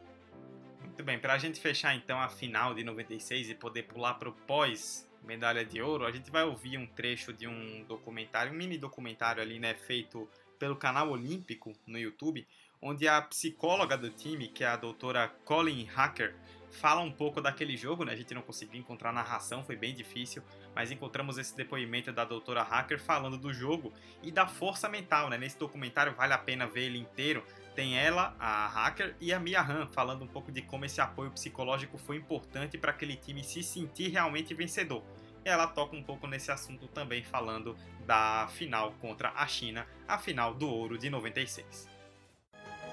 Muito bem, para a gente fechar então a final de 96 e poder pular para o pós medalha de ouro, a gente vai ouvir um trecho de um documentário, um mini documentário ali, né, feito pelo canal Olímpico no YouTube, onde a psicóloga do time, que é a doutora Colin Hacker, fala um pouco daquele jogo, né? A gente não conseguiu encontrar narração, foi bem difícil, mas encontramos esse depoimento da doutora Hacker falando do jogo e da força mental, né? Nesse documentário vale a pena ver ele inteiro. Tem ela, a Hacker e a Mia Han falando um pouco de como esse apoio psicológico foi importante para aquele time se sentir realmente vencedor. Ela toca um pouco nesse assunto também falando da final contra a China, a final do ouro de 96.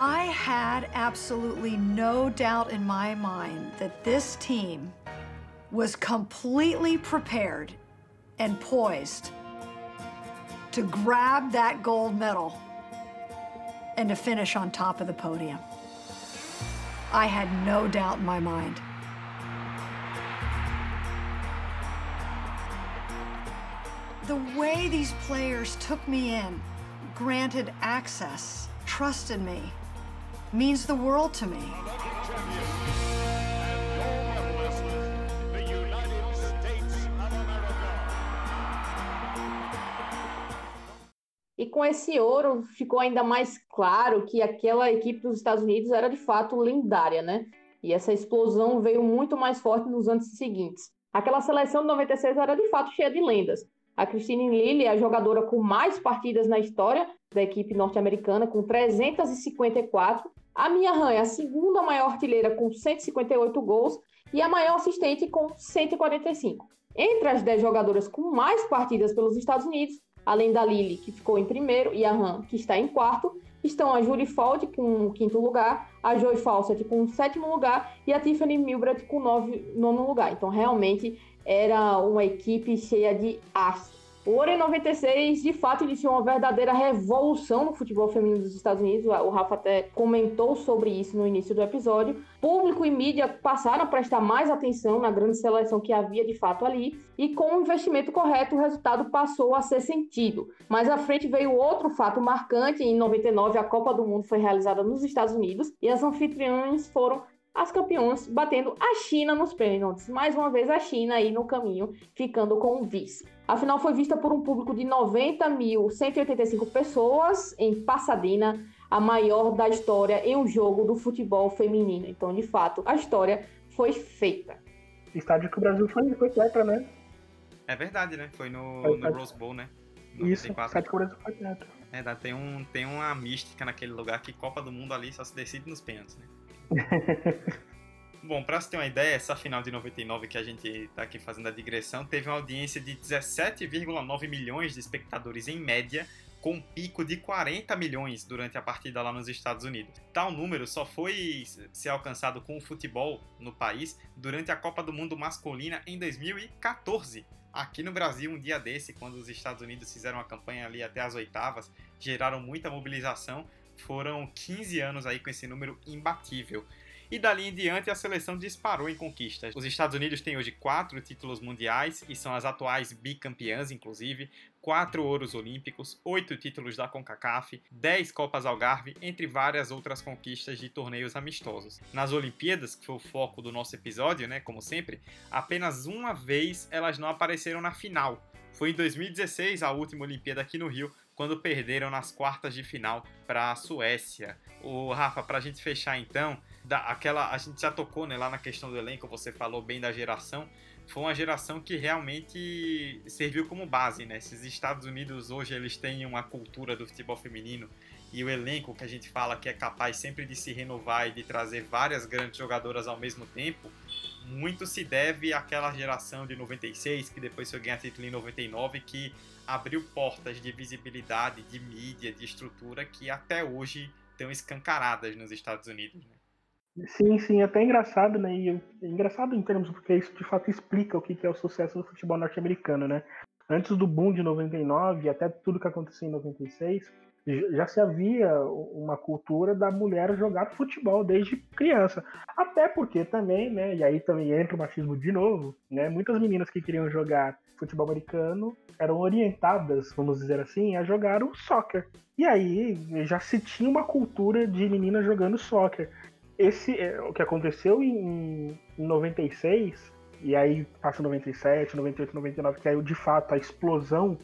I had absolutely no doubt in my mind that this team was completely prepared and poised to grab that gold medal and to finish on top of the podium. I had no doubt in my mind. The way these players took me in, granted access, trusted me, means the world to me. E com esse ouro ficou ainda mais claro que aquela equipe dos Estados Unidos era de fato lendária, né? E essa explosão veio muito mais forte nos anos seguintes. Aquela seleção de 96 era de fato cheia de lendas. A Christine Lilly é a jogadora com mais partidas na história da equipe norte-americana, com 354, a Mia Han é a segunda maior artilheira com 158 gols e a maior assistente com 145. Entre as 10 jogadoras com mais partidas pelos Estados Unidos, além da Lily, que ficou em primeiro, e a Han, que está em quarto, estão a Julie Ford com o quinto lugar, a Joy Fawcett com o sétimo lugar e a Tiffany Milbrat com o nono lugar. Então, realmente, era uma equipe cheia de astros. O Ouro em 96, de fato, iniciou uma verdadeira revolução no futebol feminino dos Estados Unidos. O Rafa até comentou sobre isso no início do episódio. Público e mídia passaram a prestar mais atenção na grande seleção que havia de fato ali, e com o investimento correto, o resultado passou a ser sentido. Mais à frente veio outro fato marcante: em 99, a Copa do Mundo foi realizada nos Estados Unidos e as anfitriãs foram as campeãs batendo a China nos pênaltis. Mais uma vez a China aí no caminho, ficando com o vice. A final foi vista por um público de 90.185 pessoas em Pasadena, a maior da história em um jogo do futebol feminino. Então, de fato, a história foi feita. Estádio que o Brasil foi, foi tetra, né? É verdade, né? Foi no, foi no Rose Bowl, né? No Isso, estádio que o Brasil foi tetra. É, tem, um, tem uma mística naquele lugar que Copa do Mundo ali só se decide nos pênaltis, né? Bom, para você ter uma ideia, essa final de 99 que a gente está aqui fazendo a digressão teve uma audiência de 17,9 milhões de espectadores em média, com um pico de 40 milhões durante a partida lá nos Estados Unidos. Tal número só foi ser alcançado com o futebol no país durante a Copa do Mundo masculina em 2014. Aqui no Brasil, um dia desse, quando os Estados Unidos fizeram a campanha ali até as oitavas, geraram muita mobilização. Foram 15 anos aí com esse número imbatível. E dali em diante a seleção disparou em conquistas. Os Estados Unidos têm hoje quatro títulos mundiais e são as atuais bicampeãs, inclusive, quatro ouros olímpicos, oito títulos da CONCACAF, dez Copas Algarve, entre várias outras conquistas de torneios amistosos. Nas Olimpíadas, que foi o foco do nosso episódio, né, como sempre, apenas uma vez elas não apareceram na final. Foi em 2016, a última Olimpíada aqui no Rio, quando perderam nas quartas de final para a Suécia. O Rafa, para a gente fechar então, da, aquela, a gente já tocou né, lá na questão do elenco, você falou bem da geração, foi uma geração que realmente serviu como base, né? Esses Estados Unidos hoje eles têm uma cultura do futebol feminino e o elenco que a gente fala que é capaz sempre de se renovar e de trazer várias grandes jogadoras ao mesmo tempo, muito se deve àquela geração de 96 que depois foi ganhar título em 99 que abriu portas de visibilidade, de mídia, de estrutura que até hoje estão escancaradas nos Estados Unidos. Né? Sim, sim, até engraçado, né? E é engraçado em termos porque isso de fato explica o que é o sucesso do futebol norte-americano, né? Antes do boom de 99, até tudo que aconteceu em 96, já se havia uma cultura da mulher jogar futebol desde criança. Até porque também, né, e aí também entra o machismo de novo, né, muitas meninas que queriam jogar futebol americano eram orientadas, vamos dizer assim, a jogar o soccer. E aí já se tinha uma cultura de meninas jogando soccer. Esse, é, o que aconteceu em, em 96, e aí passa 97, 98, 99, que aí de fato a explosão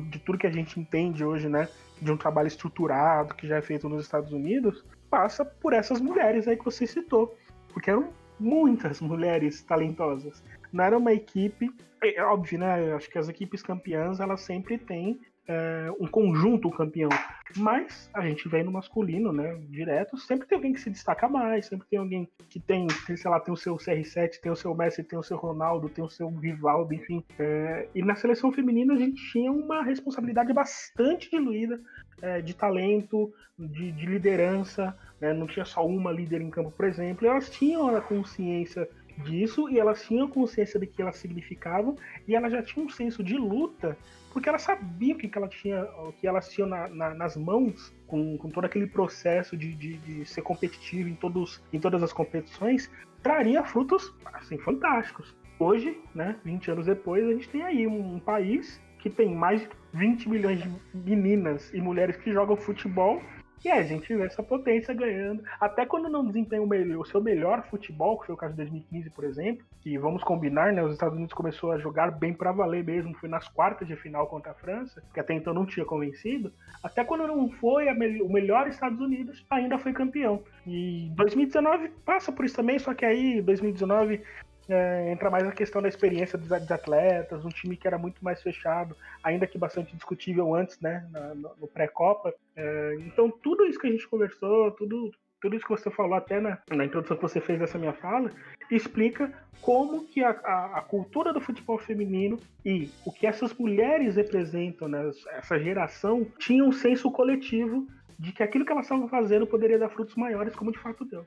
de tudo que a gente entende hoje, né, de um trabalho estruturado que já é feito nos Estados Unidos, passa por essas mulheres aí que você citou, porque eram muitas mulheres talentosas. Não era uma equipe, é, é óbvio, né? Acho que as equipes campeãs elas sempre têm é, um conjunto campeão. Mas a gente vem no masculino, né? Direto, sempre tem alguém que se destaca mais, sempre tem alguém que tem, sei lá, tem o seu CR7, tem o seu Messi, tem o seu Ronaldo, tem o seu Rivaldo, enfim. É, e na seleção feminina a gente tinha uma responsabilidade bastante diluída é, de talento, de, de liderança, né? não tinha só uma líder em campo, por exemplo, elas tinham a consciência disso e elas tinham consciência de que elas significavam e elas já tinham um senso de luta porque ela sabia o que, que ela tinha, o que elas tinham na, na, nas mãos com, com, todo aquele processo de, de, de, ser competitivo em, todos, em todas as competições, traria frutos assim, fantásticos. Hoje, né, 20 anos depois, a gente tem aí um, um país que tem mais de 20 milhões de meninas e mulheres que jogam futebol e a gente vê essa potência ganhando. Até quando não desempenha o, melhor, o, seu melhor futebol, que foi o caso de 2015, por exemplo, que vamos combinar, né? Os Estados Unidos começou a jogar bem para valer mesmo, foi nas quartas de final contra a França, que até então não tinha convencido. Até quando não foi me o melhor Estados Unidos, ainda foi campeão. E 2019 passa por isso também, só que aí 2019 é, entra mais a questão da experiência dos, atletas, um time que era muito mais fechado, ainda que bastante discutível antes, né, na, no, no pré-copa. É, então, tudo isso que a gente conversou, tudo, tudo isso que você falou até na, na introdução que você fez dessa minha fala, explica como que a, a, a, cultura do futebol feminino e o que essas mulheres representam, né, essa geração, tinha um senso coletivo de que aquilo que elas estavam fazendo poderia dar frutos maiores, como de fato deu.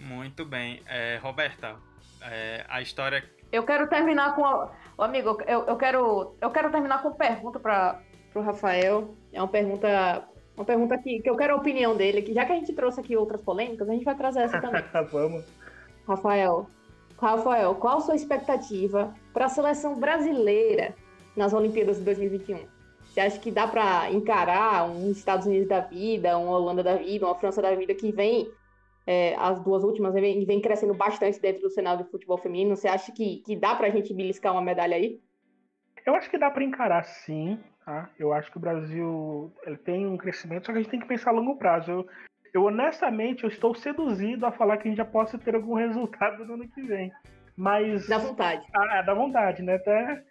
Muito bem. É, Roberta, é, a história. Eu quero terminar com. O amigo, eu, eu, quero, eu quero terminar com uma pergunta para o Rafael. É uma pergunta. Uma pergunta que, que eu quero a opinião dele, que já que a gente trouxe aqui outras polêmicas, a gente vai trazer essa também. Vamos. Rafael, Rafael, qual a sua expectativa para a seleção brasileira nas Olimpíadas de 2021? Você acha que dá para encarar um Estados Unidos da vida, uma Holanda da vida, uma França da vida que vem é, as duas últimas e vem crescendo bastante dentro do cenário de futebol feminino. Você acha que, que dá para a gente beliscar uma medalha aí? Eu acho que dá para encarar sim. Tá? Eu acho que o Brasil ele tem um crescimento, só que a gente tem que pensar a longo prazo. Eu, eu honestamente eu estou seduzido a falar que a gente já possa ter algum resultado no ano que vem. Mas. Dá vontade. Ah, é, dá vontade, né? Até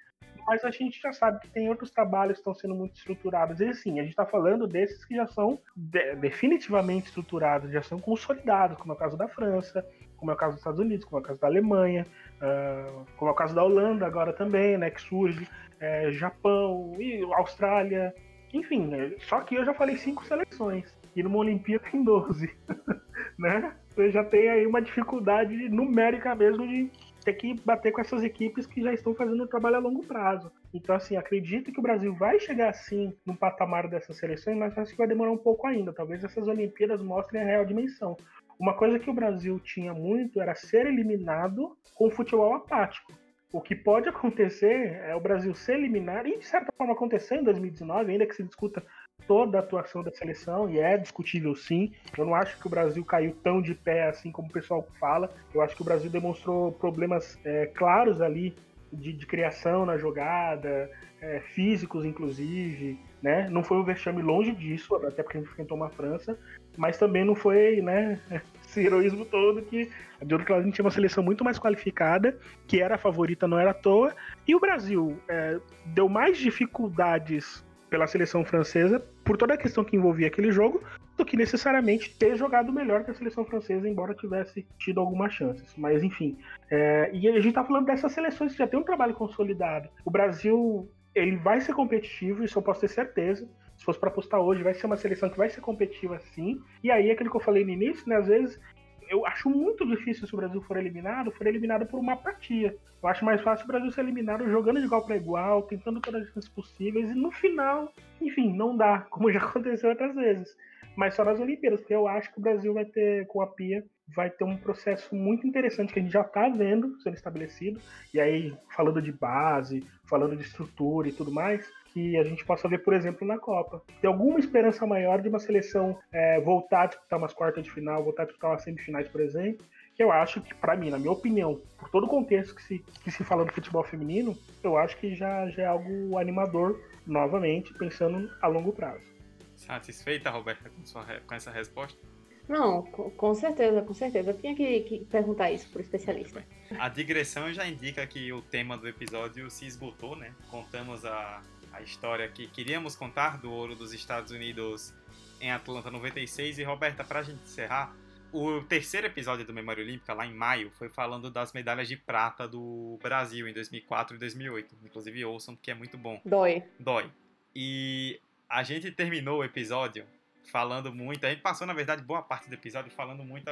mas a gente já sabe que tem outros trabalhos que estão sendo muito estruturados. E sim, a gente está falando desses que já são de definitivamente estruturados, já são consolidados, como é o caso da França, como é o caso dos Estados Unidos, como é o caso da Alemanha, uh, como é o caso da Holanda agora também, né, que surge, é, Japão e Austrália, enfim, né, só que eu já falei cinco seleções e numa Olimpíada tem 12, né? Você já tem aí uma dificuldade numérica mesmo de ter que bater com essas equipes que já estão fazendo um trabalho a longo prazo. Então, assim, acredito que o Brasil vai chegar assim no patamar dessas seleções, mas acho que vai demorar um pouco ainda. Talvez essas Olimpíadas mostrem a real dimensão. Uma coisa que o Brasil tinha muito era ser eliminado com futebol apático. O que pode acontecer é o Brasil ser eliminado, e de certa forma aconteceu em 2019, ainda que se discuta toda a atuação da seleção, e é discutível sim. Eu não acho que o Brasil caiu tão de pé assim como o pessoal fala. Eu acho que o Brasil demonstrou problemas é, claros ali de, de criação na jogada, é, físicos inclusive, né? Não foi um vexame longe disso, até porque a gente enfrentou uma França, mas também não foi, né, esse heroísmo todo que de outro lado a gente tinha uma seleção muito mais qualificada, que era a favorita, não era à toa, e o Brasil é, deu mais dificuldades pela seleção francesa por toda a questão que envolvia aquele jogo do que necessariamente ter jogado melhor que a seleção francesa, embora tivesse tido algumas chances. Mas enfim, é, e a gente está falando dessas seleções que já tem um trabalho consolidado. O Brasil ele vai ser competitivo, isso eu posso ter certeza. Se fosse para apostar hoje, vai ser uma seleção que vai ser competitiva sim. E aí, aquilo que eu falei no início, né? Às vezes eu acho muito difícil se o Brasil for eliminado, for eliminado por uma apatia. Eu acho mais fácil o Brasil ser eliminado jogando de igual para igual, tentando todas as chances possíveis, e no final, enfim, não dá, como já aconteceu outras vezes. Mas só nas Olimpíadas, porque eu acho que o Brasil vai ter, com a Pia, vai ter um processo muito interessante que a gente já está vendo sendo estabelecido. E aí, falando de base, falando de estrutura e tudo mais, que a gente possa ver, por exemplo, na Copa. Tem alguma esperança maior de uma seleção é, voltar a disputar umas quartas de final, voltar a disputar umas semifinais, por exemplo, que eu acho que, para mim, na minha opinião, por todo o contexto que se, que se fala do futebol feminino, eu acho que já, já é algo animador, novamente, pensando a longo prazo. Satisfeita, Roberta, com, sua, com essa resposta? Não, com certeza, com certeza. Eu tinha que, que perguntar isso para o especialista. A digressão já indica que o tema do episódio se esgotou, né? Contamos a, a história que queríamos contar do ouro dos Estados Unidos em Atlanta 96. E Roberta, para a gente encerrar, o terceiro episódio do Memória Olímpica, lá em maio, foi falando das medalhas de prata do Brasil em 2004 e 2008. Inclusive ouçam, porque é muito bom. Dói. Dói. E a gente terminou o episódio falando muito. A gente passou, na verdade, boa parte do episódio falando muito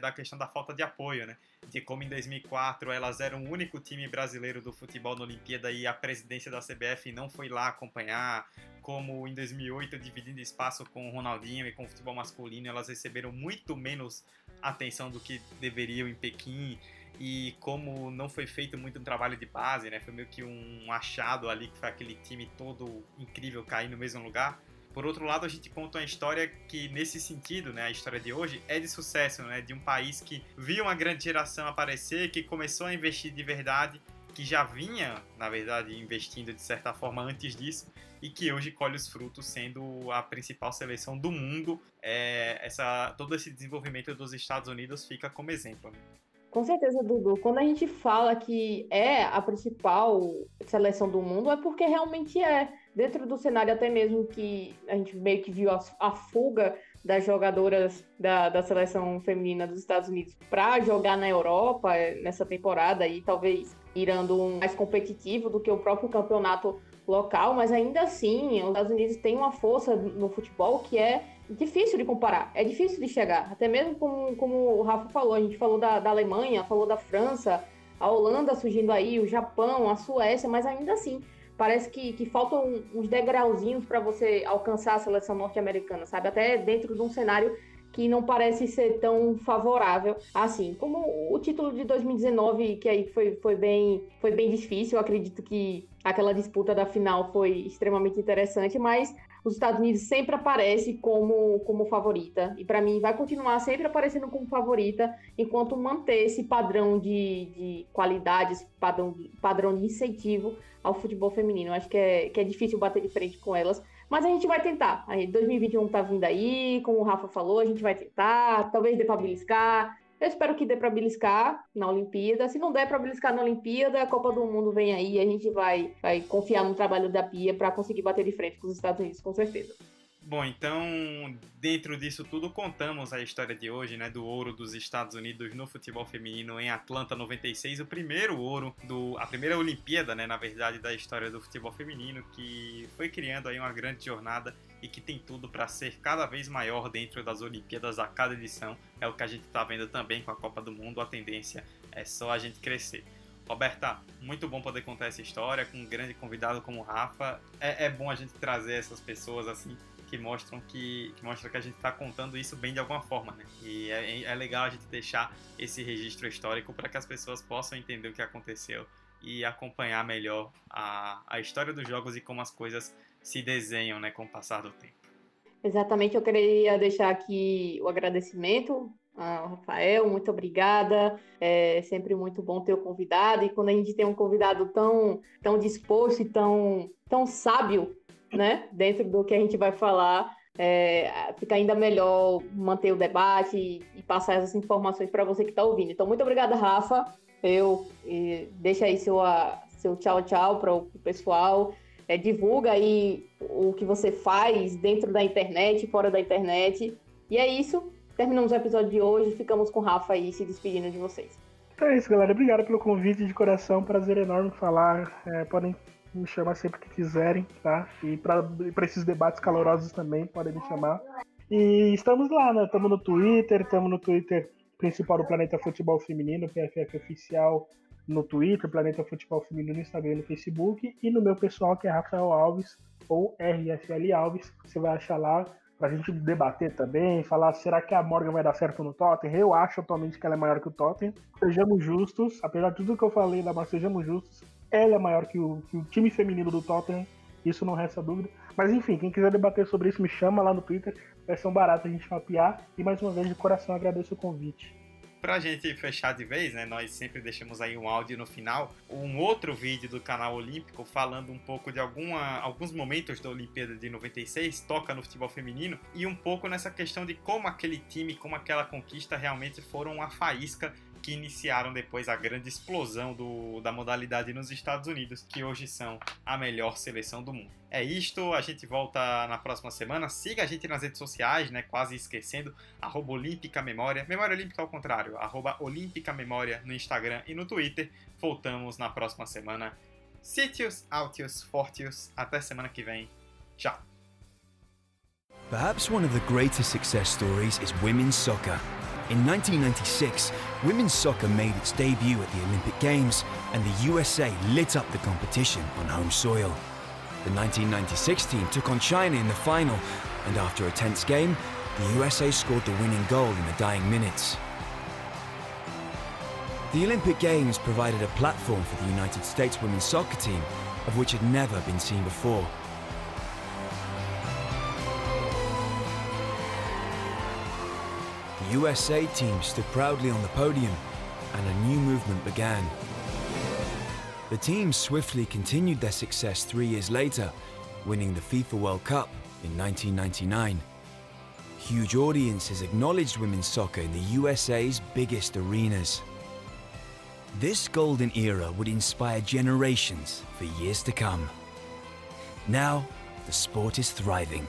da questão da falta de apoio, né? De como em 2004 elas eram o único time brasileiro do futebol na Olimpíada e a presidência da CBF não foi lá acompanhar. Como em 2008, dividindo espaço com o Ronaldinho e com o futebol masculino, elas receberam muito menos atenção do que deveriam em Pequim. E como não foi feito muito um trabalho de base, né? Foi meio que um achado ali que foi aquele time todo incrível cair no mesmo lugar por outro lado, a gente conta uma história que, nesse sentido, né, a história de hoje, é de sucesso, né, de um país que viu uma grande geração aparecer, que começou a investir de verdade, que já vinha, na verdade, investindo de certa forma antes disso, e que hoje colhe os frutos sendo a principal seleção do mundo. É, essa, todo esse desenvolvimento dos Estados Unidos fica como exemplo. Né? Com certeza, Dudu. Quando a gente fala que é a principal seleção do mundo, é porque realmente é. Dentro do cenário, até mesmo que a gente meio que viu a, a fuga das jogadoras da, da seleção feminina dos Estados Unidos para jogar na Europa é, nessa temporada e talvez irando mais competitivo do que o próprio campeonato local, mas ainda assim, os Estados Unidos têm uma força no futebol que é difícil de comparar, é difícil de chegar. Até mesmo como, como o Rafa falou, a gente falou da, da Alemanha, falou da França, a Holanda surgindo aí, o Japão, a Suécia, mas ainda assim, parece que, que faltam uns degrauzinhos para você alcançar a seleção norte-americana, sabe? Até dentro de um cenário que não parece ser tão favorável assim. Como o título de 2019, que aí foi, foi, bem, foi bem difícil, eu acredito que aquela disputa da final foi extremamente interessante, mas os Estados Unidos sempre aparece como, como favorita. E para mim vai continuar sempre aparecendo como favorita, enquanto manter esse padrão de, de qualidade, esse padrão, padrão de incentivo ao futebol feminino. Acho que é, que é difícil bater de frente com elas. Mas a gente vai tentar. Aí 2021 tá vindo aí, como o Rafa falou, a gente vai tentar, talvez dê para beliscar. Eu espero que dê para beliscar na Olimpíada. Se não der para beliscar na Olimpíada, a Copa do Mundo vem aí e a gente vai, vai confiar no trabalho da Pia para conseguir bater de frente com os Estados Unidos, com certeza. Bom, então, dentro disso tudo, contamos a história de hoje, né, do ouro dos Estados Unidos no futebol feminino em Atlanta 96, o primeiro ouro, do, a primeira Olimpíada, né, na verdade, da história do futebol feminino, que foi criando aí uma grande jornada e que tem tudo para ser cada vez maior dentro das Olimpíadas a cada edição. É o que a gente está vendo também com a Copa do Mundo, a tendência é só a gente crescer. Roberta, muito bom poder contar essa história com um grande convidado como o Rafa. É, é bom a gente trazer essas pessoas assim que mostram que, que mostra que a gente está contando isso bem de alguma forma, né? E é, é legal a gente deixar esse registro histórico para que as pessoas possam entender o que aconteceu e acompanhar melhor a, a história dos jogos e como as coisas se desenham, né, com o passar do tempo. Exatamente, eu queria deixar aqui o agradecimento Ah, Rafael, muito obrigada. É sempre muito bom ter o convidado. E quando a gente tem um convidado tão, tão disposto e tão, tão sábio, né, dentro do que a gente vai falar, é, fica ainda melhor manter o debate e, e passar essas informações para você que está ouvindo. Então, muito obrigada, Rafa. Eu deixa aí seu, seu tchau, tchau para o pessoal. É, divulga aí o que você faz dentro da internet, fora da internet. E é isso. Terminamos o episódio de hoje. Ficamos com o Rafa aí se despedindo de vocês. Então é isso, galera. Obrigado pelo convite de coração. Prazer enorme falar. É, podem me chamar sempre que quiserem, tá? E para esses debates calorosos também, podem me chamar. E estamos lá, né? Estamos no Twitter, estamos no Twitter principal do Planeta Futebol Feminino, PFF Oficial no Twitter, Planeta Futebol Feminino no Instagram no Facebook, e no meu pessoal que é Rafael Alves, ou RFL Alves, você vai achar lá pra gente debater também, falar será que a Morgan vai dar certo no Tottenham? Eu acho atualmente que ela é maior que o Tottenham. Sejamos justos, apesar de tudo que eu falei da sejamos justos, ela é maior que o, que o time feminino do Tottenham, isso não resta dúvida. Mas enfim, quem quiser debater sobre isso, me chama lá no Twitter, vai ser um barato a gente mapear. E mais uma vez, de coração, agradeço o convite pra gente fechar de vez, né, nós sempre deixamos aí um áudio no final, um outro vídeo do canal Olímpico falando um pouco de alguma, alguns momentos da Olimpíada de 96, toca no futebol feminino, e um pouco nessa questão de como aquele time, como aquela conquista realmente foram uma faísca que iniciaram depois a grande explosão do, da modalidade nos Estados Unidos, que hoje são a melhor seleção do mundo. É isto, a gente volta na próxima semana. Siga a gente nas redes sociais, né? Quase esquecendo, arroba Olímpica Memória. Memória Olímpica ao contrário, arroba Olímpica Memória no Instagram e no Twitter. Voltamos na próxima semana. Sitius, Altius, Fortius. Até semana que vem. Tchau. Perhaps one of the greatest success stories is women's soccer. In 1996, women's soccer made its debut at the Olympic Games, and the USA lit up the competition on home soil. The 1996 team took on China in the final, and after a tense game, the USA scored the winning goal in the dying minutes. The Olympic Games provided a platform for the United States women's soccer team, of which had never been seen before. USA team stood proudly on the podium, and a new movement began. The team swiftly continued their success three years later, winning the FIFA World Cup in 1999. Huge audiences acknowledged women's soccer in the USA's biggest arenas. This golden era would inspire generations for years to come. Now, the sport is thriving.